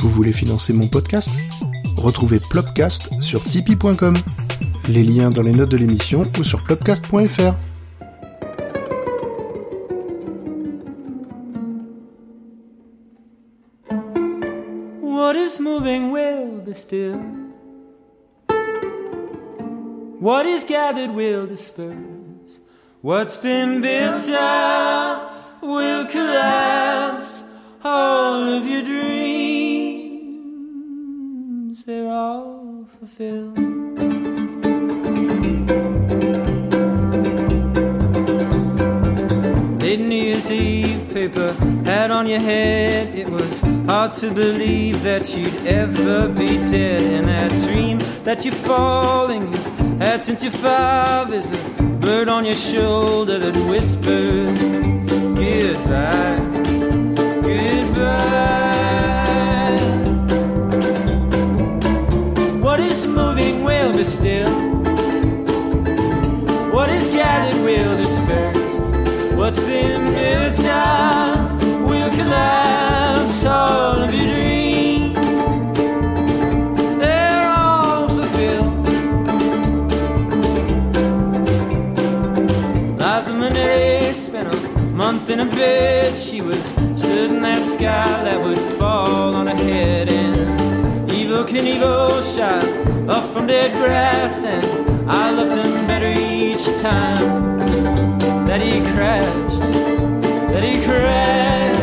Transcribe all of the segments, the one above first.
Vous voulez financer mon podcast? Retrouvez Plopcast sur tipeee.com. Les liens dans les notes de l'émission ou sur plopcast.fr. What is moving will be still. What is gathered will disperse. What's been built up will collapse. All of your dreams, fulfilled. Late New Year's Eve paper hat on your head. It was hard to believe that you'd ever be dead. And that dream that you're falling, you had since you're five, is a bird on your shoulder that whispers goodbye, goodbye. What's been built up will collapse. All of your dreams, they're all fulfilled. Liza Minnelli spent a month in a bed. She was certain that sky that would fall on her head. And Evil Knievel shot up from dead grass. And I loved him better each time that he crashed, that he crashed.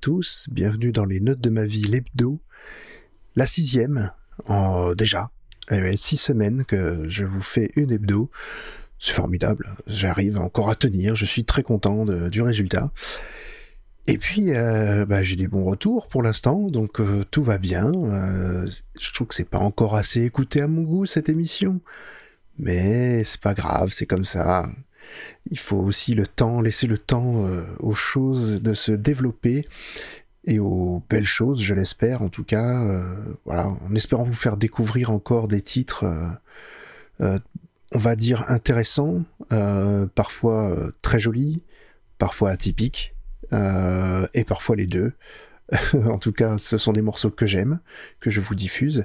Tous, bienvenue dans les notes de ma vie l'hebdo, la sixième, en déjà, Eh six semaines que je vous fais une hebdo, c'est formidable, j'arrive encore à tenir, je suis très content du résultat. Et puis, euh, bah, j'ai des bons retours pour l'instant, donc euh, tout va bien. Euh, je trouve que c'est pas encore assez écouté à mon goût cette émission, mais c'est pas grave, c'est comme ça. Il faut aussi le temps, laisser le temps euh, aux choses de se développer et aux belles choses, je l'espère en tout cas. euh, voilà, en espérant vous faire découvrir encore des titres, euh, on va dire intéressants, parfois très jolis, parfois atypiques, et parfois les deux. en tout cas, ce sont des morceaux que j'aime, que je vous diffuse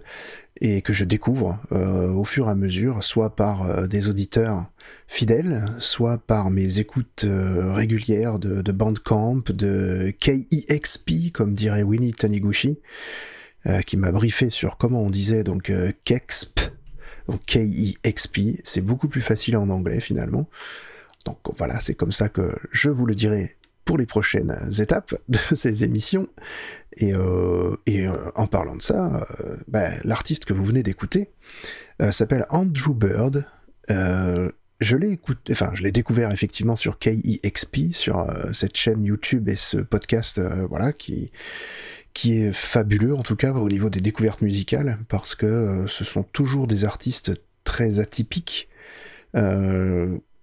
et que je découvre euh, au fur et à mesure, soit par euh, des auditeurs fidèles, soit par mes écoutes euh, régulières de, de Bandcamp, de KEXP, comme dirait Winnie Taniguchi, qui m'a briefé sur comment on disait donc KEXP, donc K-E-X-P, c'est beaucoup plus facile en anglais finalement. Donc voilà, c'est comme ça que je vous le dirai pour les prochaines étapes de ces émissions. Et, euh, euh, en parlant de ça, euh, ben, l'artiste que vous venez d'écouter s'appelle Andrew Bird. Je l'ai découvert effectivement sur KEXP, sur euh, cette chaîne YouTube et ce podcast, voilà, qui, qui est fabuleux, en tout cas, au niveau des découvertes musicales, parce que ce sont toujours des artistes très atypiques,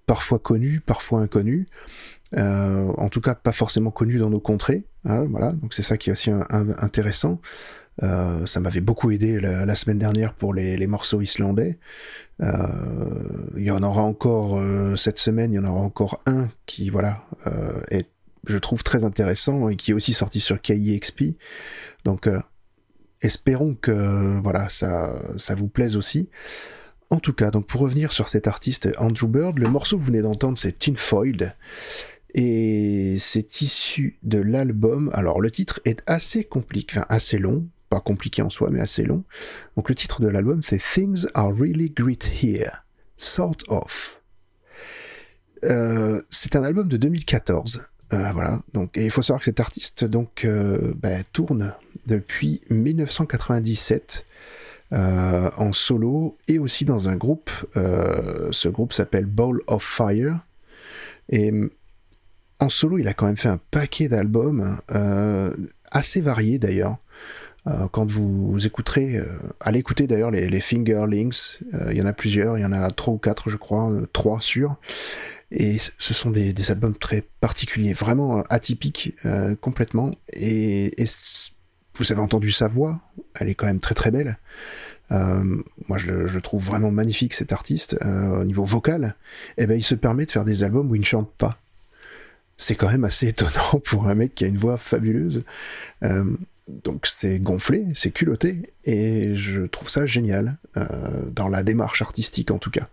parfois connus, parfois inconnus, en tout cas pas forcément connus dans nos contrées, hein, voilà, donc c'est ça qui est aussi intéressant. Euh, ça m'avait beaucoup aidé la, semaine dernière pour les, morceaux islandais. Euh, il y en aura encore euh, cette semaine, il y en aura encore un qui, voilà, est, je trouve très intéressant et qui est aussi sorti sur KIXP. Donc, espérons que, voilà, ça, ça vous plaise aussi. En tout cas, donc pour revenir sur cet artiste Andrew Bird, le morceau que vous venez d'entendre, c'est Tinfoil. Et c'est issu de l'album. Alors le titre est assez compliqué, enfin assez long, pas compliqué en soi, mais assez long. Donc le titre de l'album fait Things Are Really Great Here, Sort of. Euh, c'est un album de 2014. Euh, voilà. Donc, et il faut savoir que cet artiste donc euh, ben, tourne depuis 1997 en solo et aussi dans un groupe. ce groupe s'appelle Ball of Fire. Et en solo, il a quand même fait un paquet d'albums assez variés d'ailleurs. Euh, quand vous, écouterez, euh, allez écouter d'ailleurs les, les Fingerlings, euh, il y en a plusieurs, il y en a trois ou quatre je crois, trois sûrs, et ce sont des, albums très particuliers, vraiment atypiques complètement, et, vous avez entendu sa voix, elle est quand même très très belle. moi, je, je, trouve vraiment magnifique cet artiste au niveau vocal. Et eh ben, il se permet de faire des albums où il ne chante pas c'est quand même assez étonnant pour un mec qui a une voix fabuleuse. Euh, donc c'est gonflé, c'est culotté, et je trouve ça génial, euh, dans la démarche artistique en tout cas.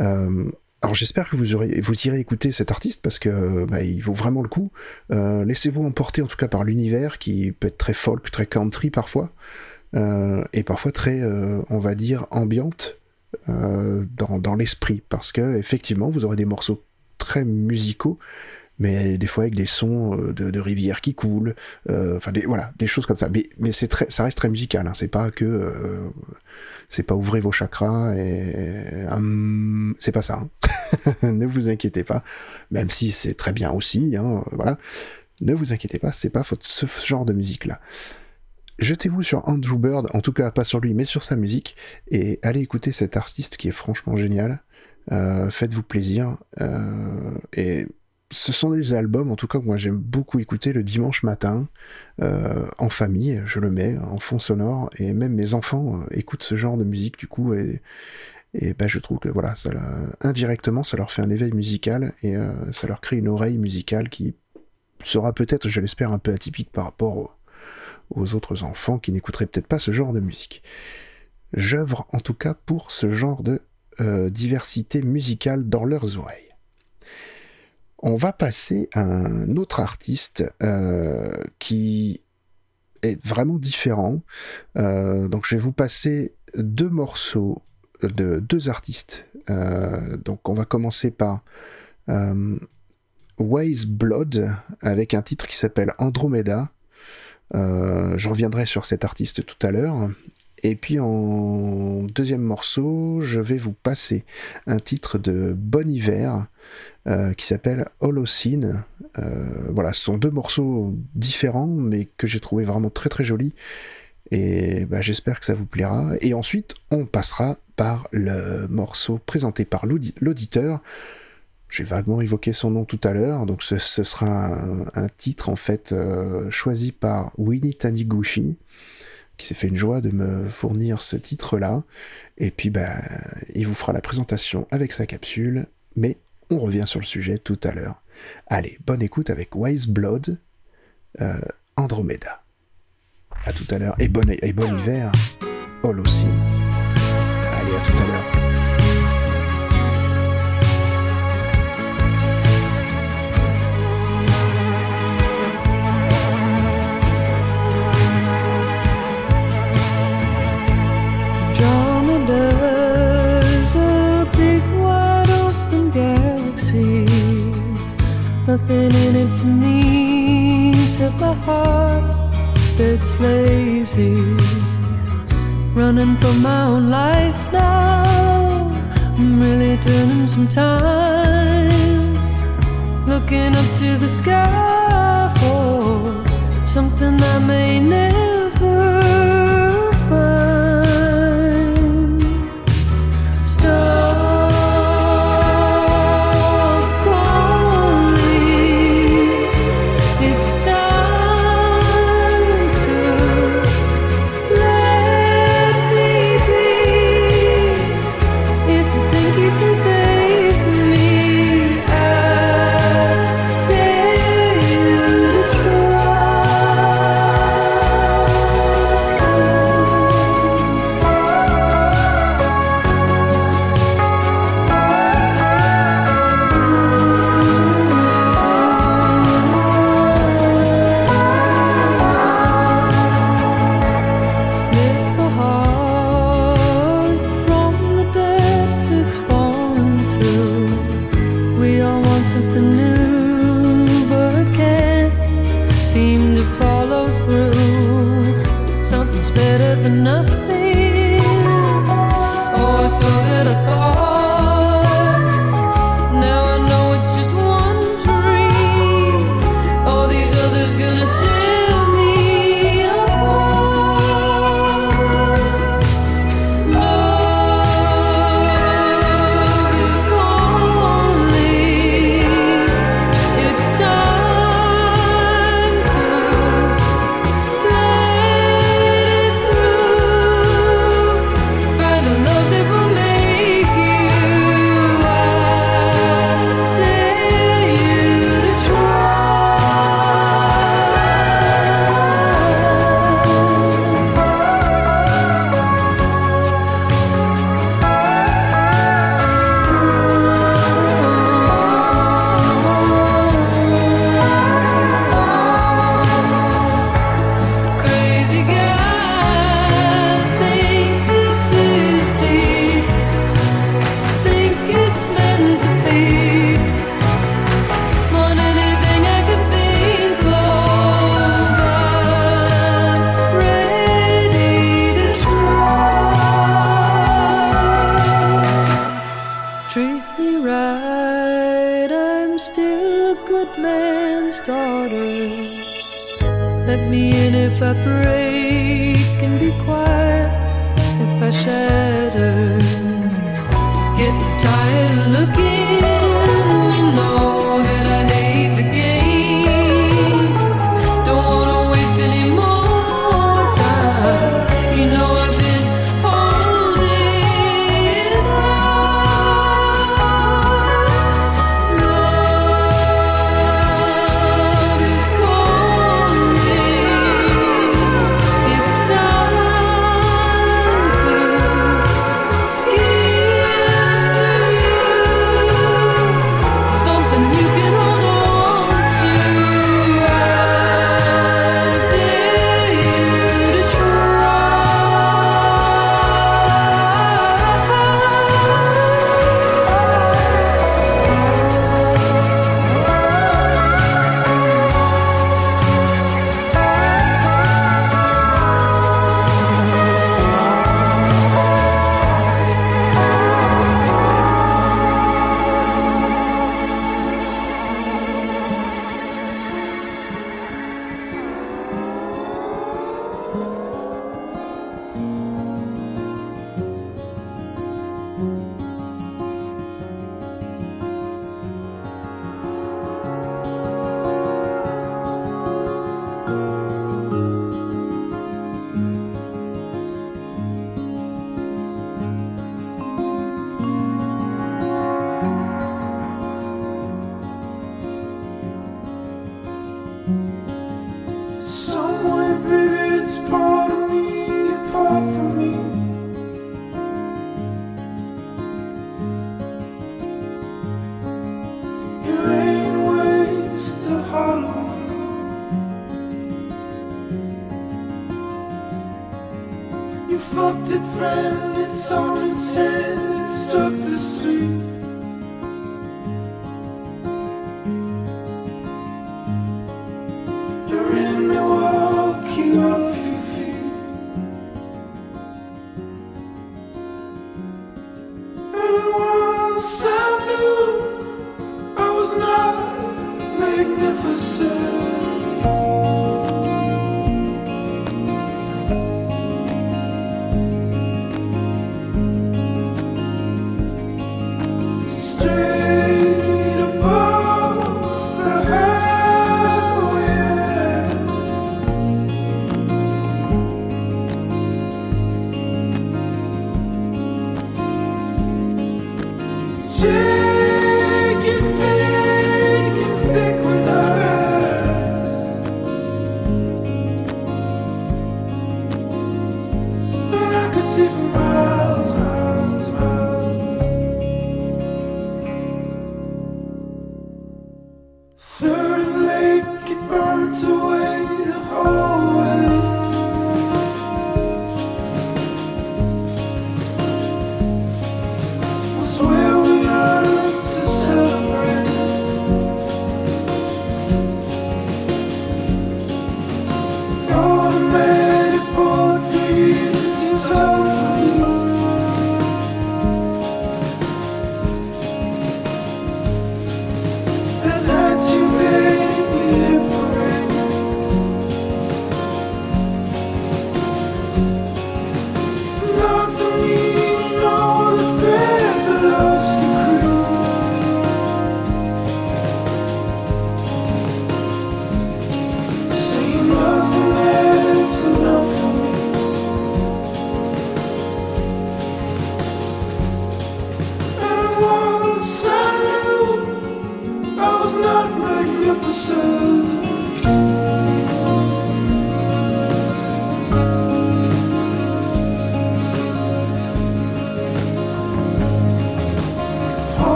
Euh, alors j'espère que vous, aurez, vous irez écouter cet artiste parce que bah, il vaut vraiment le coup. Laissez-vous emporter en tout cas par l'univers qui peut être très folk, très country parfois, et parfois très, on va dire, ambiante dans, dans l'esprit, parce que effectivement vous aurez des morceaux très musicaux, mais des fois avec des sons euh, de, de rivières qui coulent, euh, enfin des voilà, des choses comme ça. Mais, mais c'est très, ça reste très musical. Hein. C'est pas que, euh, c'est pas ouvrez vos chakras et hum, c'est pas ça. Hein. ne vous inquiétez pas, même si c'est très bien aussi. Hein, voilà, ne vous inquiétez pas, c'est pas ce genre de musique là. Jetez-vous sur Andrew Bird, en tout cas pas sur lui, mais sur sa musique, et allez écouter cet artiste qui est franchement génial. Faites-vous plaisir. Et ce sont des albums, en tout cas, que moi j'aime beaucoup écouter le dimanche matin, euh, en famille, je le mets en fond sonore, et même mes enfants euh, écoutent ce genre de musique du coup, et, et ben, je trouve que voilà, ça, indirectement, ça leur fait un éveil musical, et euh, ça leur crée une oreille musicale qui sera peut-être, je l'espère, un peu atypique par rapport aux, autres enfants qui n'écouteraient peut-être pas ce genre de musique. J'œuvre en tout cas pour ce genre de diversité musicale dans leurs oreilles on va passer à un autre artiste euh, qui est vraiment différent. Euh, donc je vais vous passer deux morceaux de deux artistes. Euh, donc on va commencer par Waze Blood avec un titre qui s'appelle Andromeda. je reviendrai sur cet artiste tout à l'heure. Et puis en deuxième morceau, je vais vous passer un titre de Bon Hiver euh, qui s'appelle Holocene. Euh, voilà, ce sont deux morceaux différents, mais que j'ai trouvé vraiment très très jolis. Et bah, j'espère que ça vous plaira. Et ensuite, on passera par le morceau présenté par l'auditeur. J'ai vaguement évoqué son nom tout à l'heure, donc ce, sera un, titre en fait euh, choisi par Winnie Taniguchi qui s'est fait une joie de me fournir ce titre-là. Et puis, ben, il vous fera la présentation avec sa capsule, mais on revient sur le sujet tout à l'heure. Allez, bonne écoute avec Wise Blood, euh, Andromeda. À tout à l'heure, et bon, et bon hiver, Holocene. Allez, à tout à l'heure. Nothing in it for me except my heart that's lazy. Running for my own life now, I'm really turning some time. Looking up to the sky for something I may never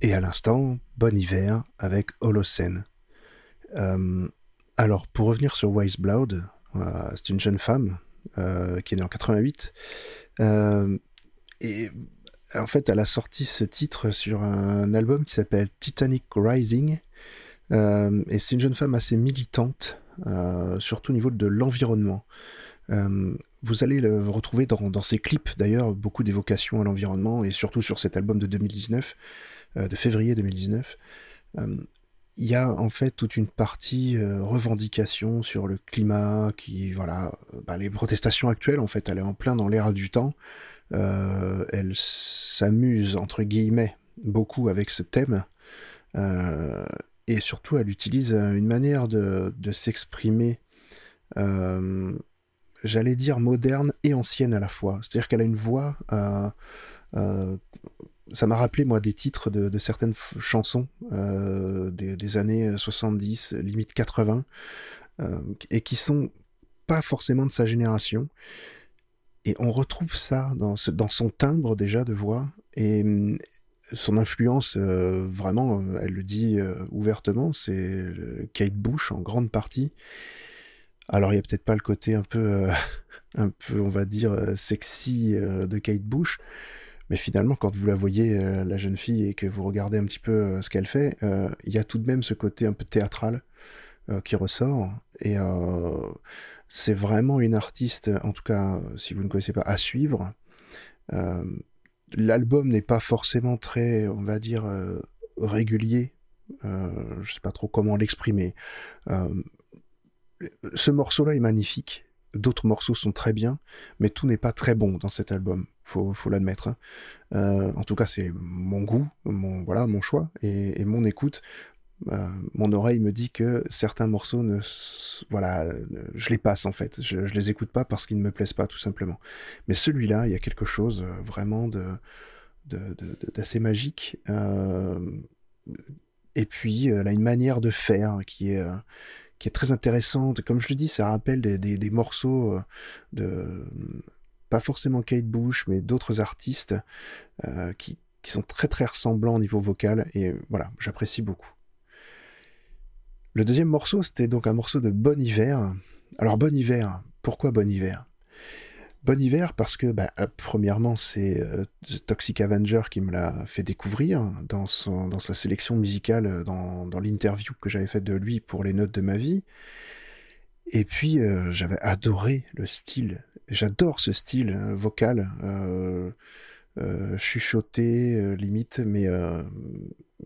et à l'instant Bon Hiver avec Holocene. Euh, alors pour revenir sur Waze Blood, euh, c'est une jeune femme euh, qui est née en 88, euh, et en fait elle a sorti ce titre sur un album qui s'appelle Titanic Rising, et c'est une jeune femme assez militante, surtout au niveau de l'environnement. Vous allez le retrouver dans, ses clips d'ailleurs, beaucoup d'évocations à l'environnement, et surtout sur cet album de 2019, euh, de février 2019. Euh, Il y a en fait toute une partie euh, revendication sur le climat, qui, voilà, bah, les protestations actuelles, en fait, elle est en plein dans l'ère du temps. Elle s'amuse, entre guillemets, beaucoup avec ce thème. Et surtout, elle utilise une manière de, s'exprimer j'allais dire moderne et ancienne à la fois. C'est-à-dire qu'elle a une voix. euh, euh, ça m'a rappelé, moi, des titres de, certaines chansons euh, des, années 70, limite 80, euh, et qui sont pas forcément de sa génération. Et on retrouve ça dans, son timbre déjà de voix. Et hum, son influence, vraiment, elle le dit ouvertement, c'est Kate Bush en grande partie. Alors il y a peut-être pas le côté un peu, euh, un peu, on va dire, euh, sexy euh, de Kate Bush, mais finalement, quand vous la voyez, la jeune fille, et que vous regardez un petit peu ce qu'elle fait, il y a tout de même ce côté un peu théâtral qui ressort, et c'est vraiment une artiste, en tout cas, si vous ne connaissez pas, à suivre. L'album n'est pas forcément très, on va dire, régulier. Je sais pas trop comment l'exprimer. Ce morceau-là est magnifique. D'autres morceaux sont très bien, mais tout n'est pas très bon dans cet album. Faut, faut l'admettre. hein. Euh, en tout cas, c'est mon goût, mon voilà, mon choix et, mon écoute. Euh, mon oreille me dit que certains morceaux ne, voilà, je les passe en fait. Je, je les écoute pas parce qu'ils ne me plaisent pas, tout simplement. Mais celui-là, il y a quelque chose euh, vraiment de d'assez magique. Et puis, elle a une manière de faire qui est, qui est très intéressante. Comme je le dis, ça rappelle des, morceaux euh, de, pas forcément Kate Bush, mais d'autres artistes euh, qui, qui sont très très ressemblants au niveau vocal. Et voilà, j'apprécie beaucoup. Le deuxième morceau, c'était donc un morceau de Bon Hiver. Alors, Bon Hiver, pourquoi Bon Hiver? Bon Hiver parce que, bah, euh, premièrement, c'est euh, Toxic Avenger qui me l'a fait découvrir dans, son, dans sa sélection musicale, euh, dans, dans l'interview que j'avais faite de lui pour les notes de ma vie. Et puis, j'avais adoré le style. J'adore ce style vocal, chuchoté, limite, mais,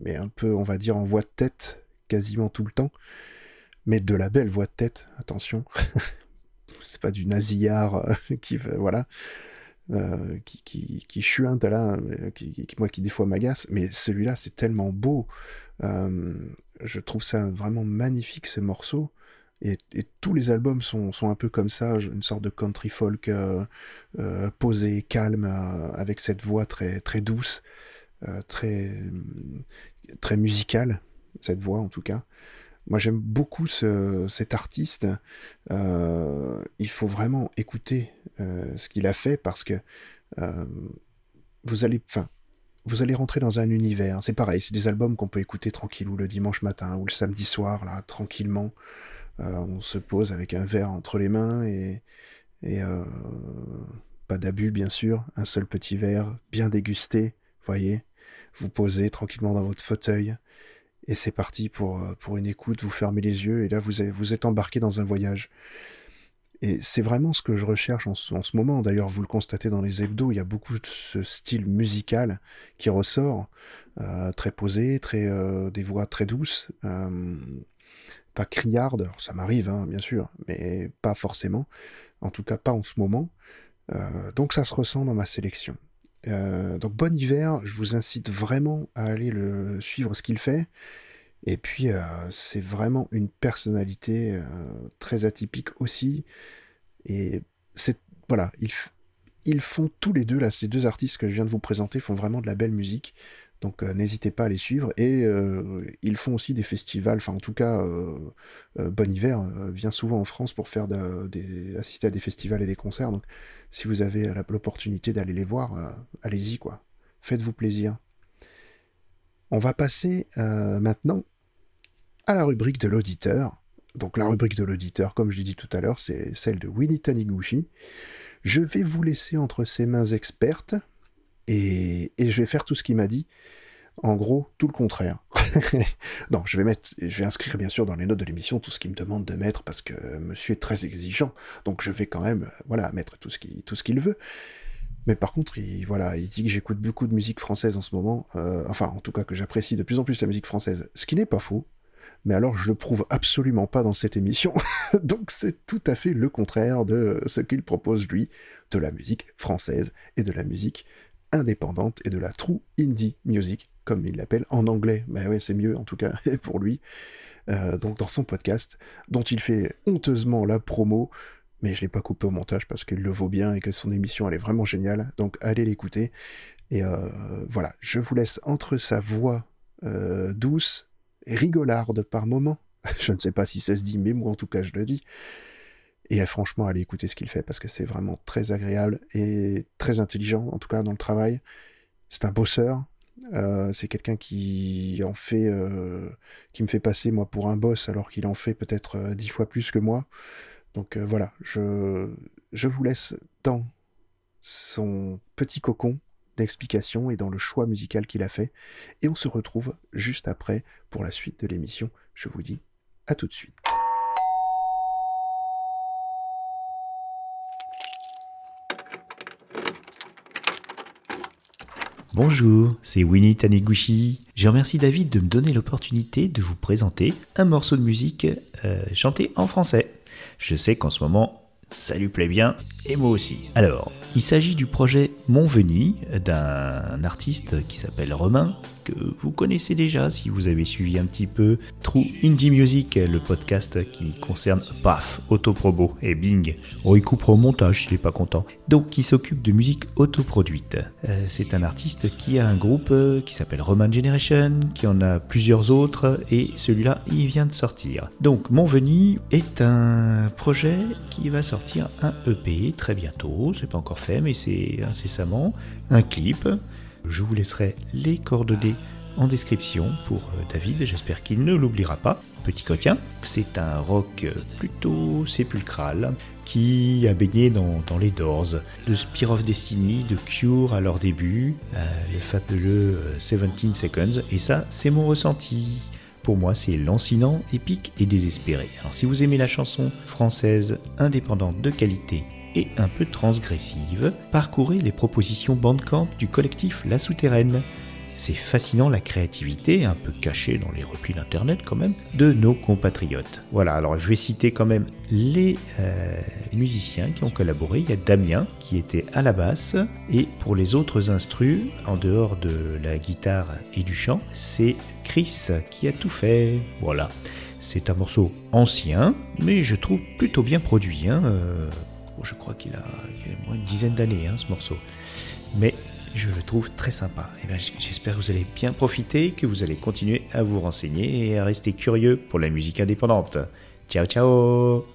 mais un peu, on va dire, en voix de tête, quasiment tout le temps. Mais de la belle voix de tête, attention. C'est pas du nasillard euh, qui, voilà, euh, qui, qui, qui chuinte là, euh, qui, qui- moi qui des fois m'agace, mais celui-là, c'est tellement beau. Je trouve ça vraiment magnifique ce morceau. Et, tous les albums sont, un peu comme ça, une sorte de country folk posé, calme, avec cette voix très, très douce, très, très musicale, cette voix en tout cas. Moi j'aime beaucoup cet artiste. il faut vraiment écouter ce qu'il a fait parce que vous allez, enfin, vous allez rentrer dans un univers. C'est pareil, c'est des albums qu'on peut écouter tranquillou le dimanche matin ou le samedi soir, là, tranquillement. Euh, on se pose avec un verre entre les mains et, euh, pas d'abus, bien sûr. Un seul petit verre, bien dégusté, voyez. Vous posez tranquillement dans votre fauteuil et c'est parti pour, euh, pour une écoute. Vous fermez les yeux et là, vous, êtes embarqué dans un voyage. Et c'est vraiment ce que je recherche en ce, moment. D'ailleurs, vous le constatez dans les hebdos, il y a beaucoup de ce style musical qui ressort, euh, très posé, très, euh, des voix très douces, pas criardes, ça m'arrive, hein, bien sûr, mais pas forcément, en tout cas pas en ce moment. donc ça se ressent dans ma sélection. Donc bon hiver, je vous incite vraiment à aller le suivre ce qu'il fait. Et puis, euh, c'est vraiment une personnalité euh, très atypique aussi. Et c'est voilà, ils, ils, font tous les deux, là, ces deux artistes que je viens de vous présenter, font vraiment de la belle musique. Donc euh, n'hésitez pas à les suivre. Et ils font aussi des festivals, enfin en tout cas, Bon Hiver vient souvent en France pour faire assister à des festivals et des concerts. Donc si vous avez l'opportunité d'aller les voir, allez-y quoi. Faites-vous plaisir. On va passer maintenant à la rubrique de l'auditeur. Donc la rubrique de l'auditeur, comme je l'ai dit tout à l'heure, c'est celle de Winnie Taniguchi. Je vais vous laisser entre ses mains expertes et, je vais faire tout ce qu'il m'a dit. En gros, tout le contraire. non, je vais mettre, je vais inscrire bien sûr dans les notes de l'émission tout ce qu'il me demande de mettre parce que monsieur est très exigeant. Donc je vais quand même, voilà, mettre tout ce qu'il, tout ce qu'il veut. Mais par contre, il, voilà, il dit que j'écoute beaucoup de musique française en ce moment. Euh, enfin, en tout cas, que j'apprécie de plus en plus la musique française. Ce qui n'est pas faux mais alors je le prouve absolument pas dans cette émission. Donc c'est tout à fait le contraire de ce qu'il propose lui, de la musique française et de la musique indépendante et de la true indie music, comme il l'appelle en anglais. Mais ouais, c'est mieux en tout cas pour lui. Euh, donc dans son podcast, dont il fait honteusement la promo, mais je l'ai pas coupé au montage parce qu'il le vaut bien et que son émission elle est vraiment géniale. Donc allez l'écouter. Et euh, voilà, je vous laisse entre sa voix euh, douce rigolarde par moment. je ne sais pas si ça se dit, mais moi en tout cas je le dis. Et euh, franchement, allez écouter ce qu'il fait parce que c'est vraiment très agréable et très intelligent, en tout cas dans le travail. C'est un bosseur. Euh, c'est quelqu'un euh, qui me fait passer moi pour un boss alors qu'il en fait peut-être dix fois plus que moi. Donc voilà, je, je vous laisse dans son petit cocon d'explications et dans le choix musical qu'il a fait. Et on se retrouve juste après pour la suite de l'émission. Je vous dis à tout de suite. Bonjour, c'est Winnie Taniguchi. Je remercie David de me donner l'opportunité de vous présenter un morceau de musique euh, chanté en français. Je sais qu'en ce moment, ça lui plaît bien, et moi aussi. Alors, il s'agit du projet Montveni d'un artiste qui s'appelle Romain, que vous connaissez déjà si vous avez suivi un petit peu True Indie Music, le podcast qui concerne PAF, Autoprobo et Bing. Oh, il coupera au montage s'il n'est pas content. Donc, qui s'occupe de musique autoproduite. Euh, c'est un artiste qui a un groupe euh, qui s'appelle Roman Generation, qui en a plusieurs autres, et celui-là, il vient de sortir. Donc, Montveni est un projet qui va sortir un EP très bientôt, c'est pas encore fait, mais c'est incessamment, un clip je vous laisserai les coordonnées en description pour euh, David, j'espère qu'il ne l'oubliera pas. Petit coquin, c'est un rock plutôt sépulcral qui a baigné dans, les Doors, de Spear of Destiny, de Cure à leur début, euh, le fabuleux 17 euh, Seconds, et ça c'est mon ressenti. Pour moi, c'est lancinant, épique et désespéré. Alors, si vous aimez la chanson française indépendante de qualité et un peu transgressive, parcourez les propositions Bandcamp du collectif La Souterraine. C'est fascinant la créativité, un peu cachée dans les replis d'internet quand même, de nos compatriotes. Voilà, alors je vais citer quand même les euh, musiciens qui ont collaboré. Il y a Damien qui était à la basse, et pour les autres instrus, en dehors de la guitare et du chant, c'est Chris qui a tout fait. Voilà. C'est un morceau ancien, mais je trouve plutôt bien produit. Hein. Euh, je crois qu'il a, a, moins une dizaine d'années, hein, ce morceau. Mais je le trouve très sympa. Et ben, J'espère que vous allez bien profiter, que vous allez continuer à vous renseigner et à rester curieux pour la musique indépendante. Ciao ciao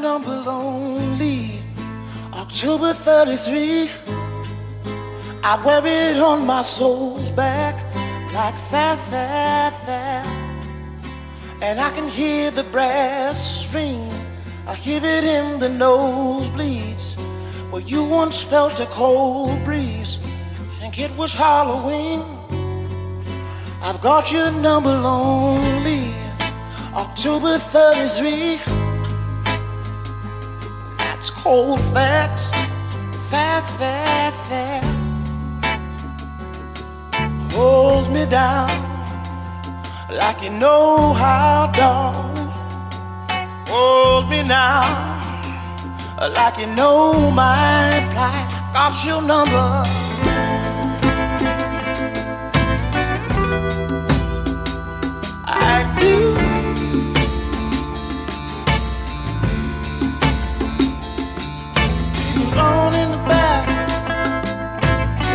number lonely. October 33. I wear it on my soul's back like fair, fair, fair. And I can hear the brass ring. I hear it in the nosebleeds. Where you once felt a cold breeze. Think it was Halloween. I've got your number lonely. October 33. Cold facts. Fair, fair, fair. Holds me down like you know how, darling. Hold me now like you know my plight. Got your number.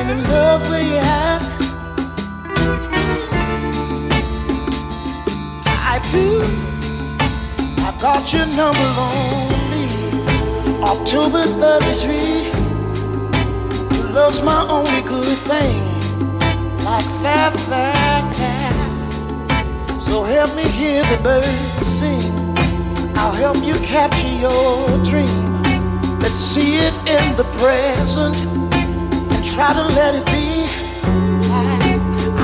In love you at. I do. I've got your number on me. October 33. Love's my only good thing. Like fair, fair, fair. So help me hear the birds sing. I'll help you capture your dream. Let's see it in the present try to let it be.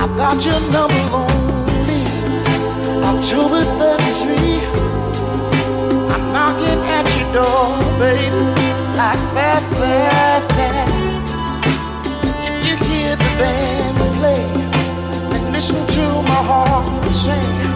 I've got your number lonely. October 33. I'm knocking at your door, baby, like fair, fair, fair. If you hear the band play and listen to my heart sing,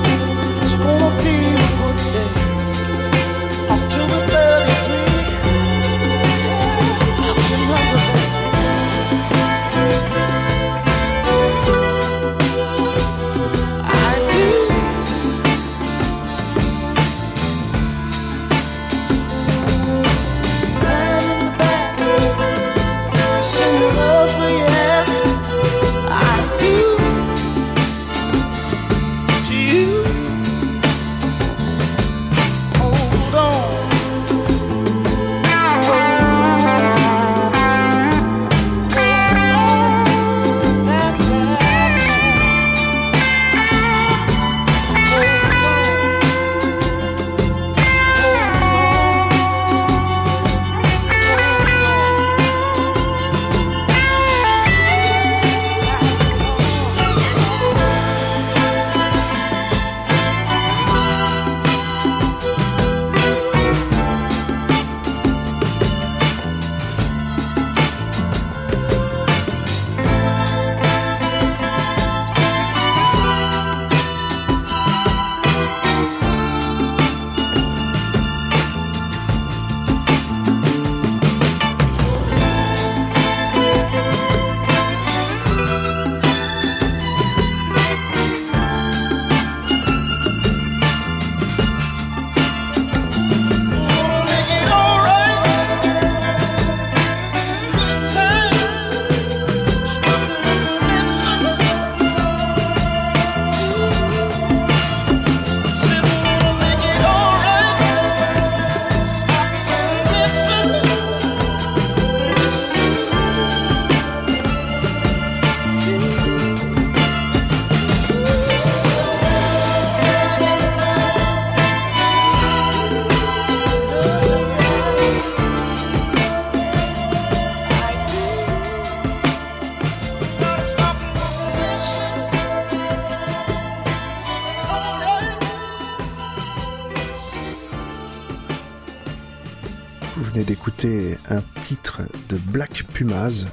de Black Pumas.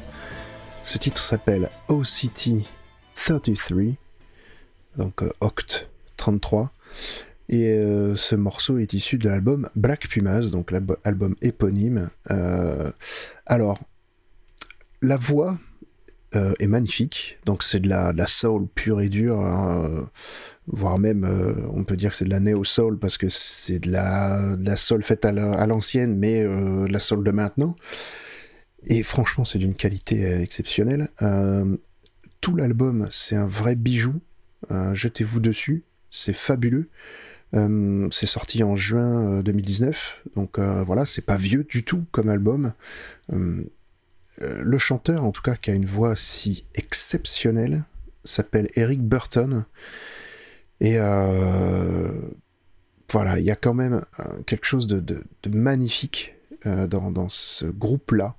Ce titre s'appelle OCT 33, donc euh, Oct 33. Et euh, ce morceau est issu de l'album Black Pumas, donc l'album éponyme. Euh, alors, la voix euh, est magnifique, donc c'est de la, soul pure et dure, hein, euh, voire même euh, on peut dire que c'est de la néo-soul parce que c'est de la, de soul faite à la- à l'ancienne, mais euh, de la soul de maintenant. Et franchement, c'est d'une qualité euh, exceptionnelle. Euh, tout l'album, c'est un vrai bijou. Euh, Jetez-vous dessus, c'est fabuleux. C'est sorti en juin euh, 2019, donc voilà, c'est pas vieux du tout comme album. Le chanteur, en tout cas, qui a une voix si exceptionnelle, s'appelle Eric Burton. Et voilà, il y a quand même quelque chose de, magnifique dans, dans ce groupe-là.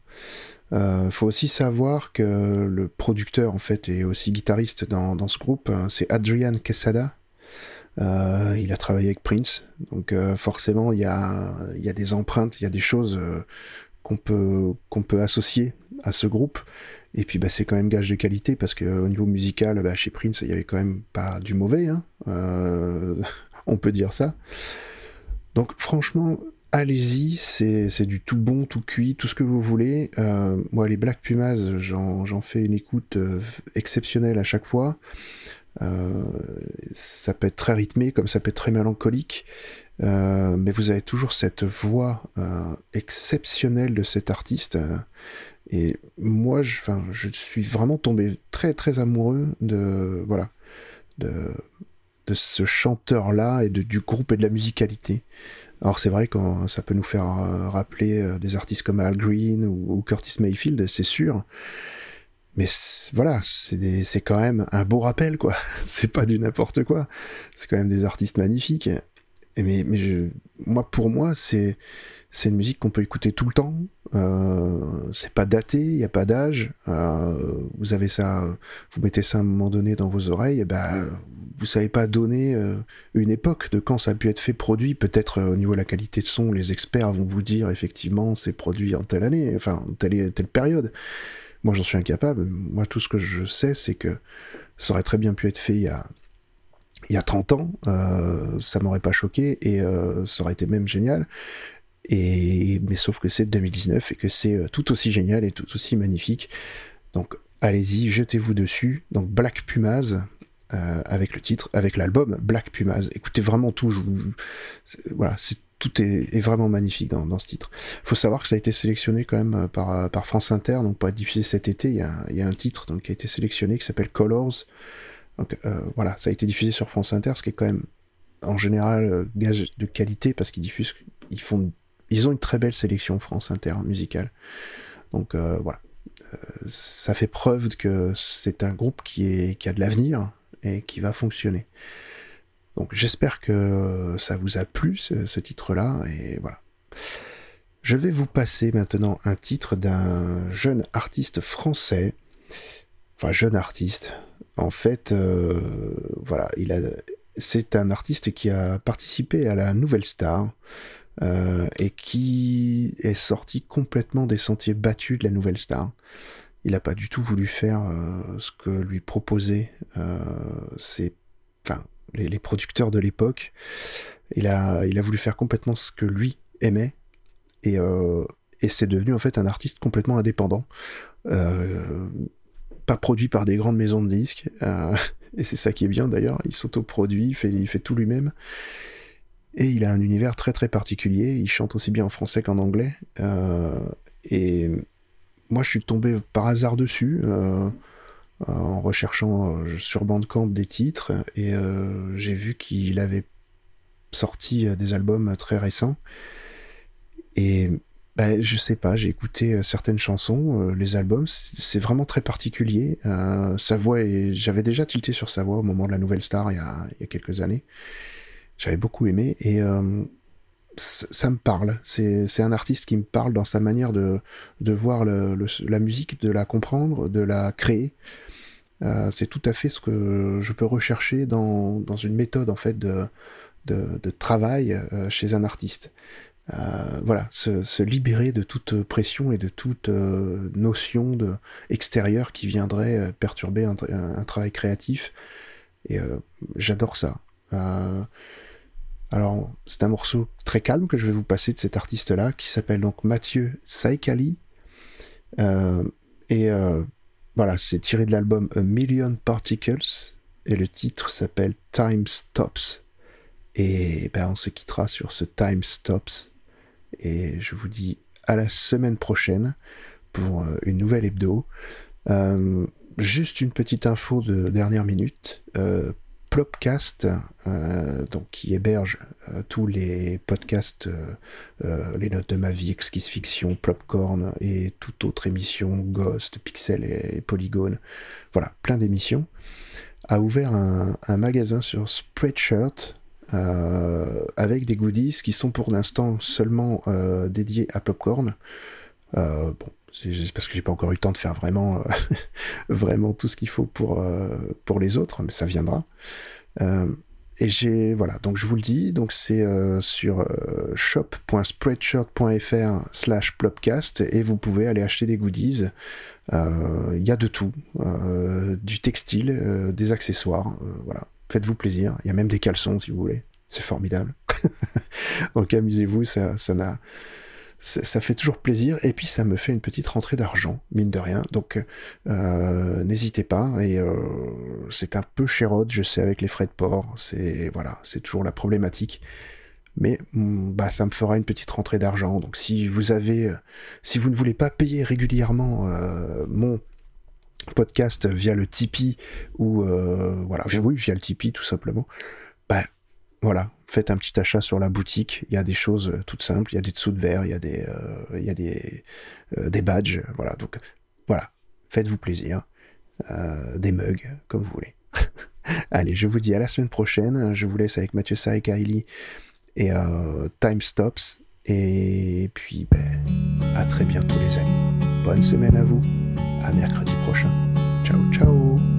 Euh, faut aussi savoir que le producteur, en fait, est aussi guitariste dans, dans ce groupe. hein, C'est Adrian Quesada. Euh, il a travaillé avec Prince, donc euh, forcément il y a, y a des empreintes, il y a des choses euh, qu'on peut qu'on peut associer à ce groupe. Et puis bah, c'est quand même gage de qualité parce que au niveau musical, bah, chez Prince, il y avait quand même pas du mauvais, hein. Euh, on peut dire ça. Donc franchement, allez-y, c'est du tout bon, tout cuit, tout ce que vous voulez. Euh, moi, les Black Pumas, j'en fais une écoute euh, exceptionnelle à chaque fois. Euh, ça peut être très rythmé, comme ça peut être très mélancolique, mais vous avez toujours cette voix exceptionnelle de cet artiste. et moi, je, suis vraiment tombé très très amoureux de voilà de, ce chanteur-là et de, du groupe et de la musicalité. Alors c'est vrai que ça peut nous faire euh, rappeler euh, des artistes comme Al Green ou, Curtis Mayfield, c'est sûr. Mais voilà, c'est quand même un beau rappel, quoi. C'est pas du n'importe quoi. C'est quand même des artistes magnifiques. Mais moi, pour moi, c'est une musique qu'on peut écouter tout le temps. Euh, c'est pas daté, il y a pas d'âge. Euh, vous avez ça, vous mettez ça à un moment donné dans vos oreilles, et ben vous savez pas donner euh, une époque de quand ça a pu être fait, produit. Peut-être euh, au niveau de la qualité de son, les experts vont vous dire effectivement c'est produit en telle année, enfin en telle telle période. Moi, j'en suis incapable. Moi, tout ce que je sais, c'est que ça aurait très bien pu être fait il y a, il y a 30 ans. Euh, ça m'aurait pas choqué et euh, ça aurait été même génial. Et, mais sauf que c'est 2019 et que c'est euh, tout aussi génial et tout aussi magnifique. Donc, allez-y, jetez-vous dessus. Donc, Black Pumas. euh, avec le titre, avec l'album Black Pumas. Écoutez vraiment tout. voilà, tout est, vraiment magnifique dans, ce titre. faut savoir que ça a été sélectionné quand même par, France Inter, donc être diffusé cet été, il y a, il y a un titre donc, qui a été sélectionné qui s'appelle Colors. Donc euh, voilà, ça a été diffusé sur France Inter, ce qui est quand même en général euh, gage de qualité parce qu'ils diffusent, ils font, ils ont une très belle sélection France Inter musicale. Donc euh, voilà, ça fait preuve que c'est un groupe qui a de l'avenir et qui va fonctionner. Donc j'espère que ça vous a plu ce, ce titre-là et voilà. Je vais vous passer maintenant un titre d'un jeune artiste français. Enfin, jeune artiste. En fait, euh, voilà. C'est un artiste qui a participé à la Nouvelle Star euh, et qui est sorti complètement des sentiers battus de la Nouvelle Star. Il n'a pas du tout voulu faire euh, ce que lui proposaient les, producteurs de l'époque. Il a, il a voulu faire complètement ce que lui aimait et, c'est devenu en fait un artiste complètement indépendant. Pas produit par des grandes maisons de disques. euh, et c'est ça qui est bien d'ailleurs. Il s'autoproduit, il fait, il fait tout lui-même. Et il a un univers très très particulier. Il chante aussi bien en français qu'en anglais. Euh, et moi, je suis tombé par hasard dessus. euh, en recherchant sur Bandcamp des titres et j'ai vu qu'il avait sorti des albums très récents et bah, je sais pas, j'ai écouté euh, certaines chansons, euh, les albums, c'est vraiment très particulier. Euh, sa voix est... J'avais déjà tilté sur sa voix au moment de la Nouvelle Star il y a, il y a quelques années. J'avais beaucoup aimé et ça me parle. C'est un artiste qui me parle dans sa manière de, de voir le- la musique, de la comprendre, de la créer. C'est tout à fait ce que je peux rechercher dans, dans une méthode en fait de, de, travail chez un artiste. Euh, voilà, se, libérer de toute pression et de toute euh, notion de extérieure qui viendrait euh, perturber un, tra- un travail créatif. Et j'adore ça. Alors, c'est un morceau très calme que je vais vous passer de cet artiste-là, qui s'appelle donc Mathieu Saikali. Et voilà, c'est tiré de l'album A Million Particles, et le titre s'appelle Time Stops. Et ben, on se quittera sur ce Time Stops. Et je vous dis à la semaine prochaine pour euh, une nouvelle hebdo. Euh, juste une petite info de dernière minute. Euh, Plopcast, donc qui héberge tous les podcasts, les notes de ma vie, Exquise Fiction, Plopcorn et toute autre émission, Ghost, Pixel et, Polygone, voilà, plein d'émissions, a ouvert un, magasin sur Spreadshirt avec des goodies qui sont pour l'instant seulement euh, dédiés à Popcorn. Euh, bon, c'est parce que j'ai pas encore eu le temps de faire vraiment, euh, vraiment tout ce qu'il faut pour, euh, pour les autres, mais ça viendra. Euh, et j'ai, voilà, donc je vous le dis, donc c'est euh, sur euh, shop.spreadshirt.fr slash plopcast et vous pouvez aller acheter des goodies. Euh, Il y a de tout, euh, du textile, euh, des accessoires, euh, voilà. Faites-vous plaisir. Il y a même des caleçons si vous voulez. C'est formidable. donc amusez-vous, ça, ça n'a ça fait toujours plaisir et puis ça me fait une petite rentrée d'argent, mine de rien. Donc euh, n'hésitez pas et euh, c'est un peu chérode, je sais, avec les frais de port. C'est voilà, c'est toujours la problématique. Mais mm, bah ça me fera une petite rentrée d'argent. Donc si vous avez, euh, si vous ne voulez pas payer régulièrement mon podcast via le Tipeee ou euh, voilà, oui via le Tipeee tout simplement, bah voilà, faites un petit achat sur la boutique. Il y a des choses euh, toutes simples. Il y a des dessous de verre, il y a des, euh, il y a des, des badges. Voilà, donc voilà, faites-vous plaisir. Des mugs, comme vous voulez. Allez, je vous dis à la semaine prochaine. Je vous laisse avec Mathieu Sa et Kylie et Time Stops. Et puis, ben, à très bientôt, les amis. Bonne semaine à vous. À mercredi prochain. Ciao, ciao.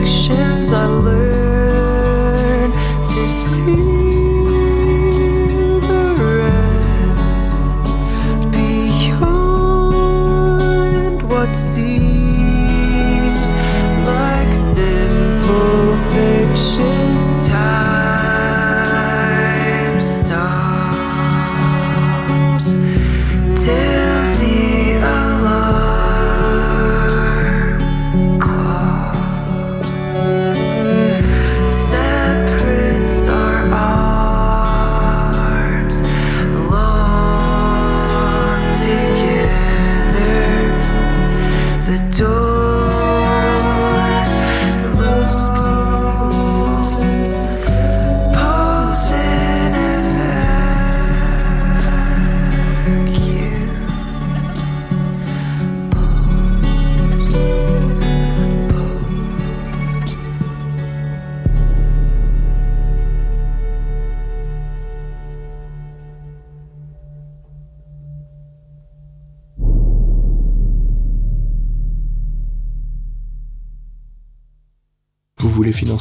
reflection